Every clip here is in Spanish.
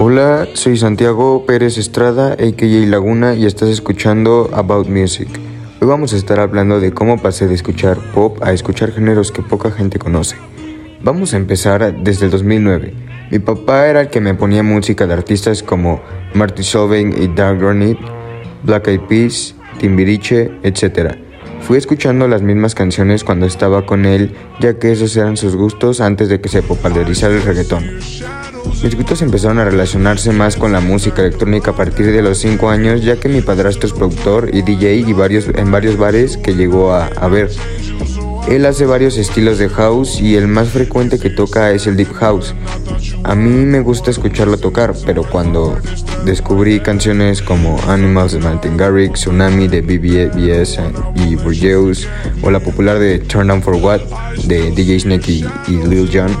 Hola, soy Santiago Pérez Estrada, a.k.a. Laguna, y estás escuchando About Music. Hoy vamos a estar hablando de cómo pasé de escuchar pop a escuchar géneros que poca gente conoce. Vamos a empezar desde el 2009. Mi papá era el que me ponía música de artistas como Marty Solveig y Dark Granite, Black Eyed Peas, Timbiriche, etc. Fui escuchando las mismas canciones cuando estaba con él, ya que esos eran sus gustos antes de que se popularizara el reggaetón. Mis gustos empezaron a relacionarse más con la música electrónica a partir de los 5 años, ya que mi padrastro es productor y DJ y varios, en varios bares que llegó a, a ver. Él hace varios estilos de house y el más frecuente que toca es el deep house. A mí me gusta escucharlo tocar, pero cuando descubrí canciones como Animals de Martin Garrix, Tsunami de BBS y Burgeus o la popular de Turn Down for What de DJ Snake y Lil Jon,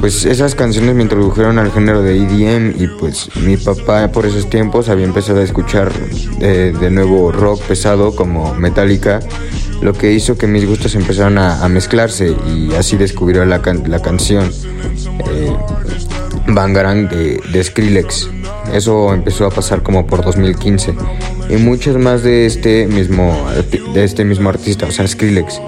pues esas canciones me introdujeron al género de EDM y pues mi papá por esos tiempos había empezado a escuchar eh, de nuevo rock pesado como Metallica, lo que hizo que mis gustos empezaron a, mezclarse y así descubrió la, la canción eh, Bangarang de, de Skrillex. Eso empezó a pasar como por 2015 y muchas más de este mismo de este mismo artista, o sea, Skrillex.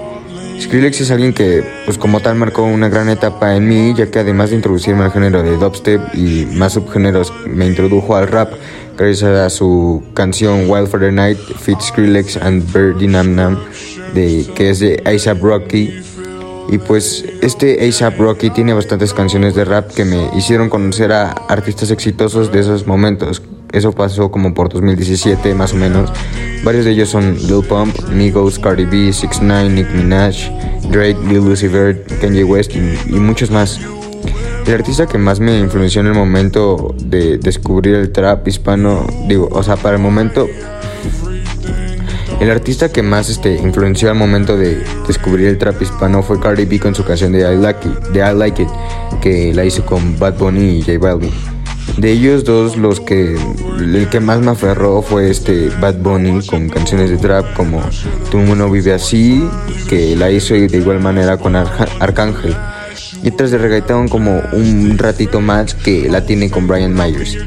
Skrillex es alguien que, pues como tal, marcó una gran etapa en mí, ya que además de introducirme al género de dubstep y más subgéneros, me introdujo al rap gracias a su canción Wild for the Night, Fit Skrillex and Birdie Nam Nam, de, que es de ASAP Rocky. Y pues este ASAP Rocky tiene bastantes canciones de rap que me hicieron conocer a artistas exitosos de esos momentos. Eso pasó como por 2017 más o menos. Varios de ellos son Lil Pump, Migos, Cardi B, 6 9 Nick Minaj, Drake, Lil Uzi Vert, Kanye West y, y muchos más. El artista que más me influenció en el momento de descubrir el trap hispano, digo, o sea, para el momento el artista que más este, influenció al momento de descubrir el trap hispano fue Cardi B con su canción de I Like It, de I Like It que la hizo con Bad Bunny y J Balvin. De ellos dos, los que el que más me aferró fue este Bad Bunny con canciones de trap como Tu no vive así, que la hizo de igual manera con Ar Arcángel. Y otras de reggaetón como un ratito más que la tiene con Brian Myers.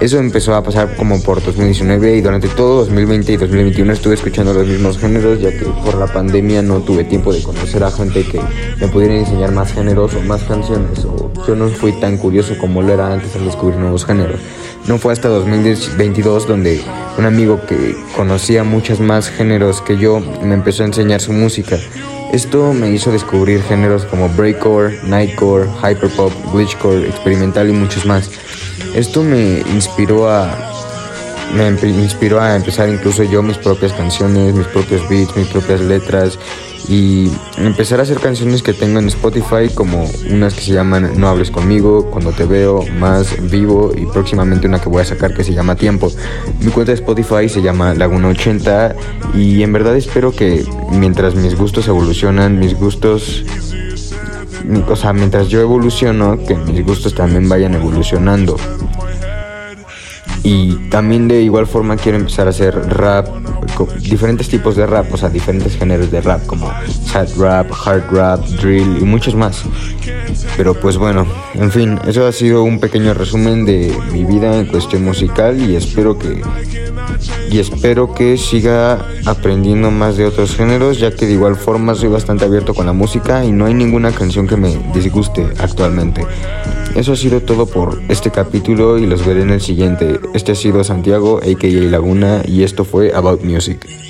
Eso empezó a pasar como por 2019 y durante todo 2020 y 2021 estuve escuchando los mismos géneros ya que por la pandemia no tuve tiempo de conocer a gente que me pudiera enseñar más géneros o más canciones o yo no fui tan curioso como lo era antes al descubrir nuevos géneros. No fue hasta 2022 donde un amigo que conocía muchos más géneros que yo me empezó a enseñar su música. Esto me hizo descubrir géneros como breakcore, nightcore, hyperpop, glitchcore, experimental y muchos más. Esto me inspiró a me inspiró a empezar incluso yo mis propias canciones, mis propios beats, mis propias letras y empezar a hacer canciones que tengo en Spotify como unas que se llaman No hables conmigo, Cuando te veo, Más vivo y próximamente una que voy a sacar que se llama Tiempo. Mi cuenta de Spotify se llama Laguna80 y en verdad espero que mientras mis gustos evolucionan, mis gustos o sea, mientras yo evoluciono, que mis gustos también vayan evolucionando. Y también de igual forma quiero empezar a hacer rap, diferentes tipos de rap, o sea, diferentes géneros de rap como sad rap, hard rap, drill y muchos más. Pero pues bueno, en fin, eso ha sido un pequeño resumen de mi vida en cuestión musical y espero que y espero que siga aprendiendo más de otros géneros, ya que de igual forma soy bastante abierto con la música y no hay ninguna canción que me disguste actualmente. Eso ha sido todo por este capítulo y los veré en el siguiente. Este ha sido Santiago, a.k.a. Laguna, y esto fue About Music.